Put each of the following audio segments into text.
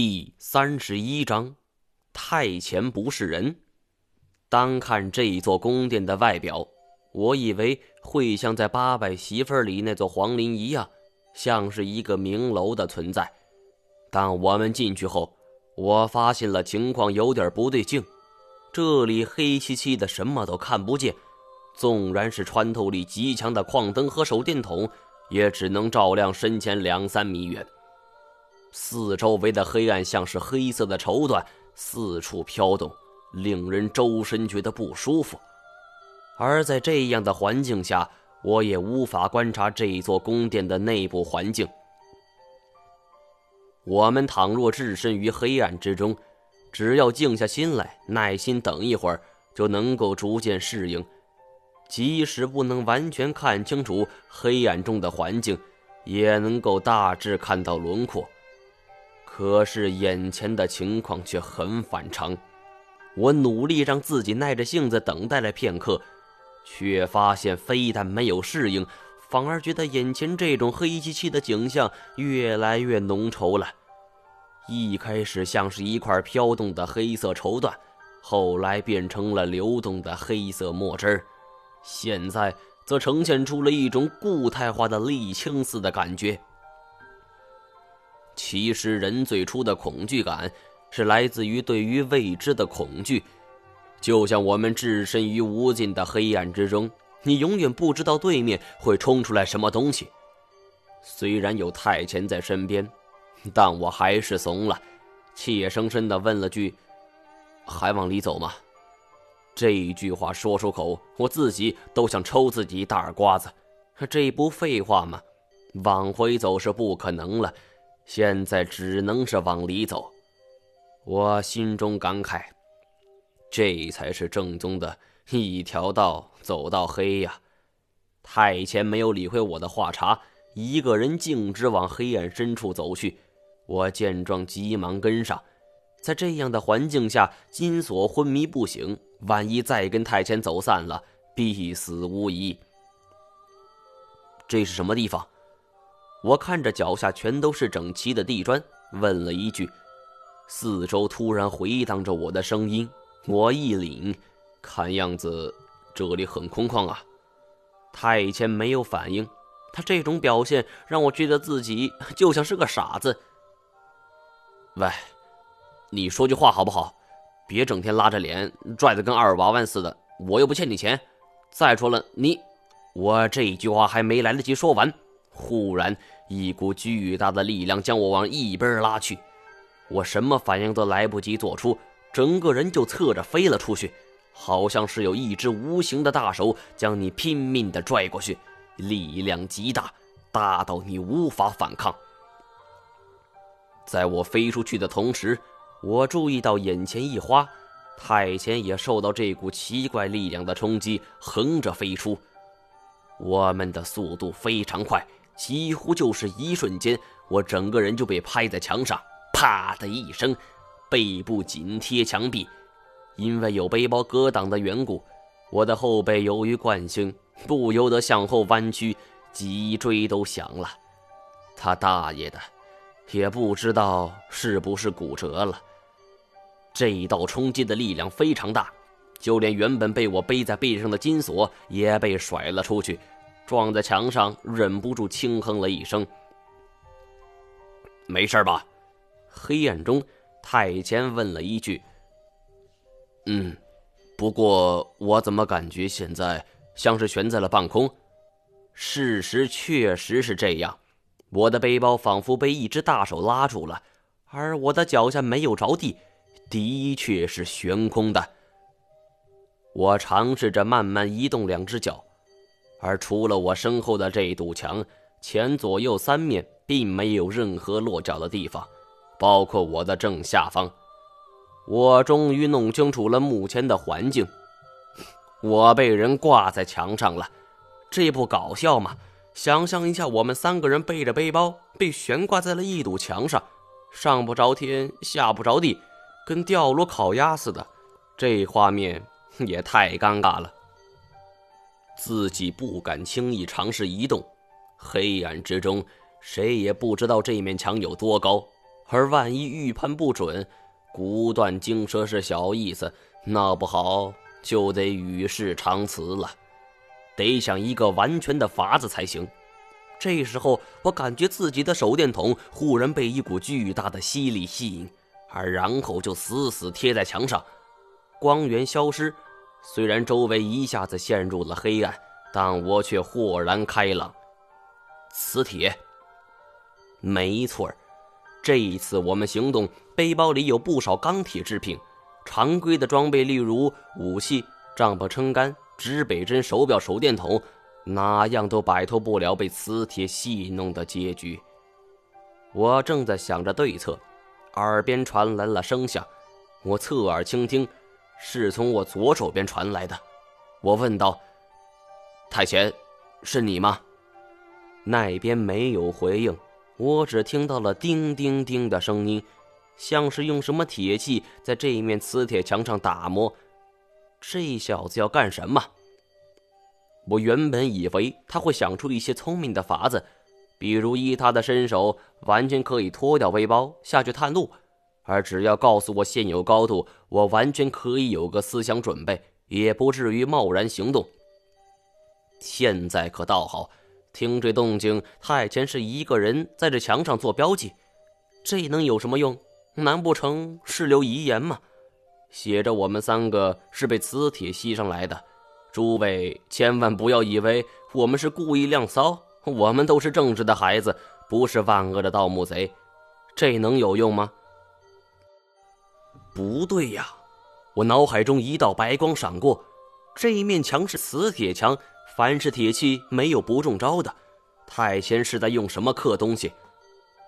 第三十一章，太前不是人。单看这座宫殿的外表，我以为会像在《八百媳妇》里那座皇陵一样，像是一个明楼的存在。但我们进去后，我发现了情况有点不对劲。这里黑漆漆的，什么都看不见。纵然是穿透力极强的矿灯和手电筒，也只能照亮身前两三米远。四周围的黑暗像是黑色的绸缎，四处飘动，令人周身觉得不舒服。而在这样的环境下，我也无法观察这座宫殿的内部环境。我们倘若置身于黑暗之中，只要静下心来，耐心等一会儿，就能够逐渐适应。即使不能完全看清楚黑暗中的环境，也能够大致看到轮廓。可是眼前的情况却很反常，我努力让自己耐着性子等待了片刻，却发现非但没有适应，反而觉得眼前这种黑漆漆的景象越来越浓稠了。一开始像是一块飘动的黑色绸缎，后来变成了流动的黑色墨汁儿，现在则呈现出了一种固态化的沥青似的感觉。其实，人最初的恐惧感是来自于对于未知的恐惧，就像我们置身于无尽的黑暗之中，你永远不知道对面会冲出来什么东西。虽然有太前在身边，但我还是怂了，怯生生的问了句：“还往里走吗？”这一句话说出口，我自己都想抽自己一大耳瓜子。这不废话吗？往回走是不可能了。现在只能是往里走，我心中感慨，这才是正宗的一条道走到黑呀！太前没有理会我的话茬，一个人径直往黑暗深处走去。我见状，急忙跟上。在这样的环境下，金锁昏迷不醒，万一再跟太前走散了，必死无疑。这是什么地方？我看着脚下全都是整齐的地砖，问了一句。四周突然回荡着我的声音，我一凛，看样子这里很空旷啊。太监没有反应，他这种表现让我觉得自己就像是个傻子。喂，你说句话好不好？别整天拉着脸，拽得跟二娃娃似的。我又不欠你钱。再说了，你……我这句话还没来得及说完。忽然，一股巨大的力量将我往一边拉去，我什么反应都来不及做出，整个人就侧着飞了出去，好像是有一只无形的大手将你拼命地拽过去，力量极大，大到你无法反抗。在我飞出去的同时，我注意到眼前一花，太前也受到这股奇怪力量的冲击，横着飞出。我们的速度非常快。几乎就是一瞬间，我整个人就被拍在墙上，啪的一声，背部紧贴墙壁。因为有背包格挡的缘故，我的后背由于惯性不由得向后弯曲，脊椎都响了。他大爷的，也不知道是不是骨折了。这一道冲击的力量非常大，就连原本被我背在背上的金锁也被甩了出去。撞在墙上，忍不住轻哼了一声。没事吧？黑暗中，太监问了一句。嗯，不过我怎么感觉现在像是悬在了半空？事实确实是这样，我的背包仿佛被一只大手拉住了，而我的脚下没有着地，的确是悬空的。我尝试着慢慢移动两只脚。而除了我身后的这堵墙，前左右三面并没有任何落脚的地方，包括我的正下方。我终于弄清楚了目前的环境，我被人挂在墙上了，这不搞笑吗？想象一下，我们三个人背着背包被悬挂在了一堵墙上，上不着天，下不着地，跟吊炉烤鸭似的，这画面也太尴尬了。自己不敢轻易尝试移动，黑暗之中，谁也不知道这面墙有多高，而万一预判不准，骨断惊蛇是小意思，闹不好就得与世长辞了。得想一个完全的法子才行。这时候，我感觉自己的手电筒忽然被一股巨大的吸力吸引，而然后就死死贴在墙上，光源消失。虽然周围一下子陷入了黑暗，但我却豁然开朗。磁铁，没错这一次我们行动，背包里有不少钢铁制品，常规的装备例如武器、帐篷、撑杆、指北针、手表、手电筒，哪样都摆脱不了被磁铁戏弄的结局。我正在想着对策，耳边传来了声响，我侧耳倾听。是从我左手边传来的，我问道：“太前，是你吗？”那边没有回应，我只听到了叮叮叮的声音，像是用什么铁器在这一面磁铁墙上打磨。这小子要干什么？我原本以为他会想出一些聪明的法子，比如依他的身手，完全可以脱掉背包下去探路。而只要告诉我现有高度，我完全可以有个思想准备，也不至于贸然行动。现在可倒好，听这动静，太前是一个人在这墙上做标记，这能有什么用？难不成是留遗言吗？写着我们三个是被磁铁吸上来的。诸位千万不要以为我们是故意亮骚，我们都是正直的孩子，不是万恶的盗墓贼。这能有用吗？不对呀！我脑海中一道白光闪过，这一面墙是磁铁墙，凡是铁器没有不中招的。太监是在用什么刻东西？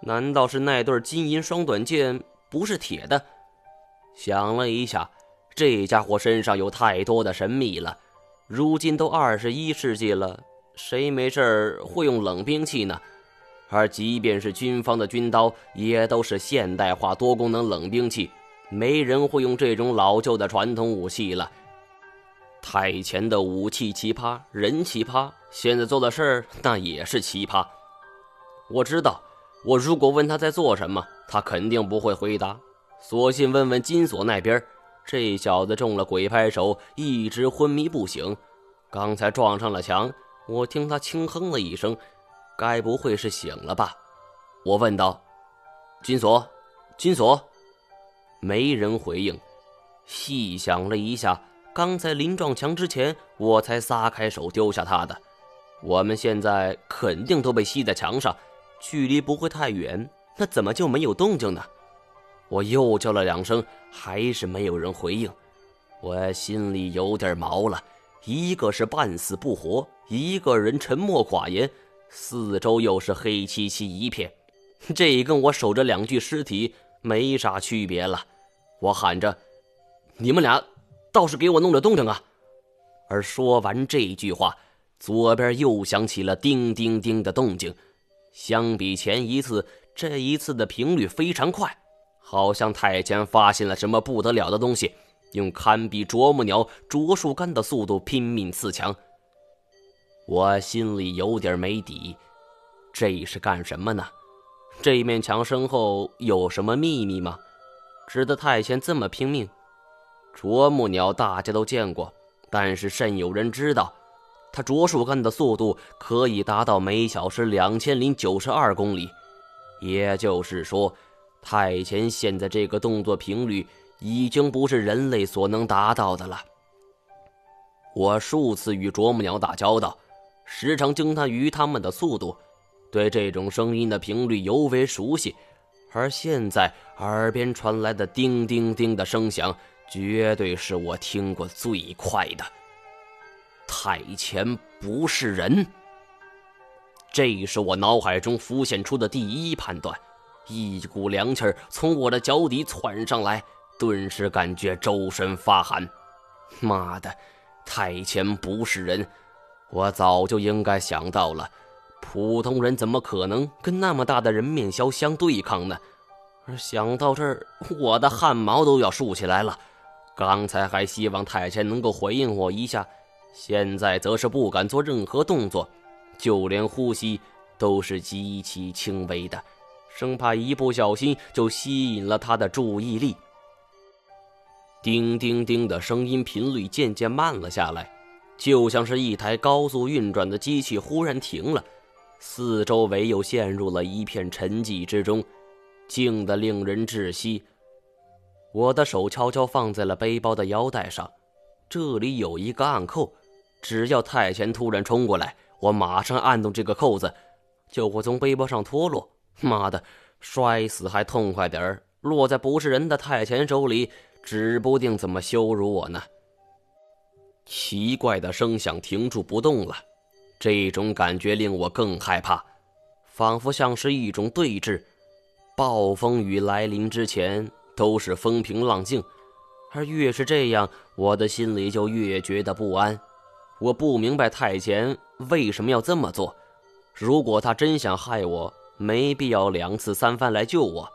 难道是那对金银双短剑不是铁的？想了一下，这家伙身上有太多的神秘了。如今都二十一世纪了，谁没事会用冷兵器呢？而即便是军方的军刀，也都是现代化多功能冷兵器。没人会用这种老旧的传统武器了。太前的武器奇葩，人奇葩，现在做的事儿那也是奇葩。我知道，我如果问他在做什么，他肯定不会回答。索性问问金锁那边，这小子中了鬼拍手，一直昏迷不醒。刚才撞上了墙，我听他轻哼了一声，该不会是醒了吧？我问道：“金锁，金锁。”没人回应，细想了一下，刚才临撞墙之前，我才撒开手丢下他的。我们现在肯定都被吸在墙上，距离不会太远，那怎么就没有动静呢？我又叫了两声，还是没有人回应，我心里有点毛了。一个是半死不活，一个人沉默寡言，四周又是黑漆漆一片，这跟我守着两具尸体没啥区别了。我喊着：“你们俩倒是给我弄点动静啊！”而说完这句话，左边又响起了叮叮叮的动静。相比前一次，这一次的频率非常快，好像太监发现了什么不得了的东西，用堪比啄木鸟啄树干的速度拼命刺墙。我心里有点没底，这是干什么呢？这面墙身后有什么秘密吗？使得太监这么拼命，啄木鸟大家都见过，但是甚有人知道，它啄树干的速度可以达到每小时两千零九十二公里，也就是说，太前现在这个动作频率已经不是人类所能达到的了。我数次与啄木鸟打交道，时常惊叹于他们的速度，对这种声音的频率尤为熟悉。而现在耳边传来的叮叮叮的声响，绝对是我听过最快的。太前不是人，这是我脑海中浮现出的第一判断。一股凉气儿从我的脚底窜上来，顿时感觉周身发寒。妈的，太前不是人，我早就应该想到了。普通人怎么可能跟那么大的人面鸮相对抗呢？想到这儿，我的汗毛都要竖起来了。刚才还希望太监能够回应我一下，现在则是不敢做任何动作，就连呼吸都是极其轻微的，生怕一不小心就吸引了他的注意力。叮叮叮的声音频率渐渐慢了下来，就像是一台高速运转的机器忽然停了，四周围又陷入了一片沉寂之中，静得令人窒息。我的手悄悄放在了背包的腰带上，这里有一个暗扣，只要太前突然冲过来，我马上按动这个扣子，就会从背包上脱落。妈的，摔死还痛快点儿，落在不是人的太前手里，指不定怎么羞辱我呢。奇怪的声响停住不动了，这种感觉令我更害怕，仿佛像是一种对峙。暴风雨来临之前。都是风平浪静，而越是这样，我的心里就越觉得不安。我不明白太前为什么要这么做。如果他真想害我，没必要两次三番来救我。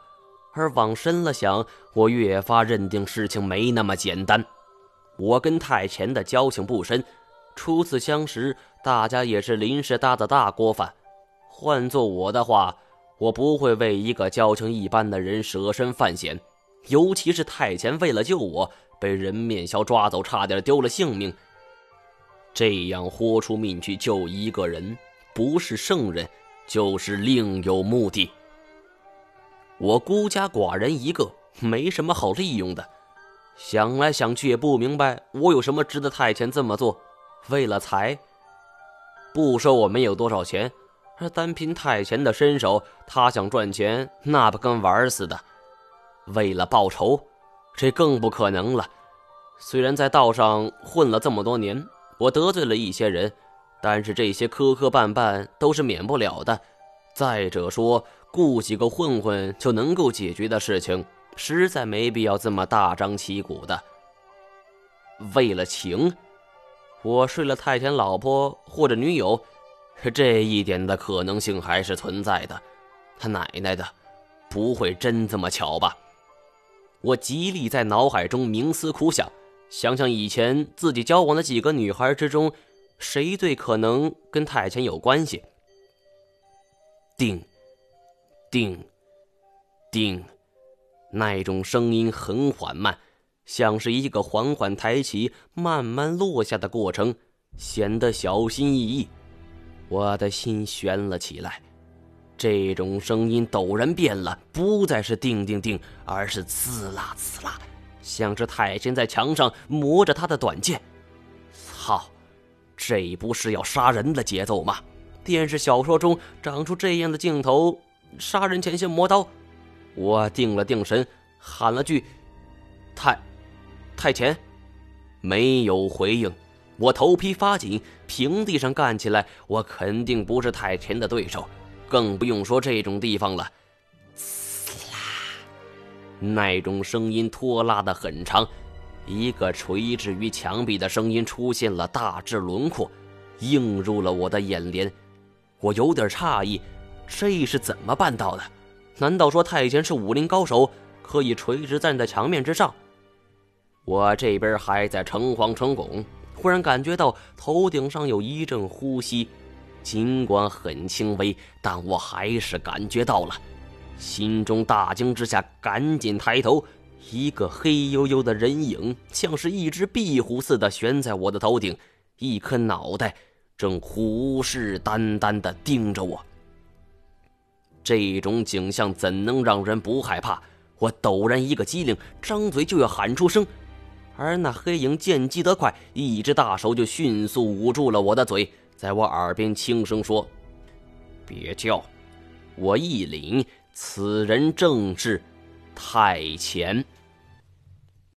而往深了想，我越发认定事情没那么简单。我跟太前的交情不深，初次相识，大家也是临时搭的大锅饭。换做我的话，我不会为一个交情一般的人舍身犯险。尤其是太前为了救我，被人面鸮抓走，差点丢了性命。这样豁出命去救一个人，不是圣人，就是另有目的。我孤家寡人一个，没什么好利用的。想来想去也不明白，我有什么值得太前这么做？为了财？不说我们有多少钱，而单凭太前的身手，他想赚钱，那不跟玩似的。为了报仇，这更不可能了。虽然在道上混了这么多年，我得罪了一些人，但是这些磕磕绊绊都是免不了的。再者说，雇几个混混就能够解决的事情，实在没必要这么大张旗鼓的。为了情，我睡了太监老婆或者女友，这一点的可能性还是存在的。他奶奶的，不会真这么巧吧？我极力在脑海中冥思苦想，想想以前自己交往的几个女孩之中，谁最可能跟太前有关系。定，定，定，那种声音很缓慢，像是一个缓缓抬起、慢慢落下的过程，显得小心翼翼。我的心悬了起来。这种声音陡然变了，不再是“叮叮叮”，而是“刺啦刺啦”，像是太监在墙上磨着他的短剑。操，这不是要杀人的节奏吗？电视小说中长出这样的镜头，杀人前先磨刀。我定了定神，喊了句：“太，太前。”没有回应。我头皮发紧，平地上干起来，我肯定不是太前的对手。更不用说这种地方了，呲啦，那种声音拖拉的很长，一个垂直于墙壁的声音出现了大致轮廓，映入了我的眼帘。我有点诧异，这是怎么办到的？难道说太监是武林高手，可以垂直站在墙面之上？我这边还在诚惶诚恐，忽然感觉到头顶上有一阵呼吸。尽管很轻微，但我还是感觉到了，心中大惊之下，赶紧抬头，一个黑黝黝的人影，像是一只壁虎似的悬在我的头顶，一颗脑袋正虎视眈眈地盯着我。这种景象怎能让人不害怕？我陡然一个机灵，张嘴就要喊出声，而那黑影见机得快，一只大手就迅速捂住了我的嘴。在我耳边轻声说：“别叫！”我一领，此人正是太前。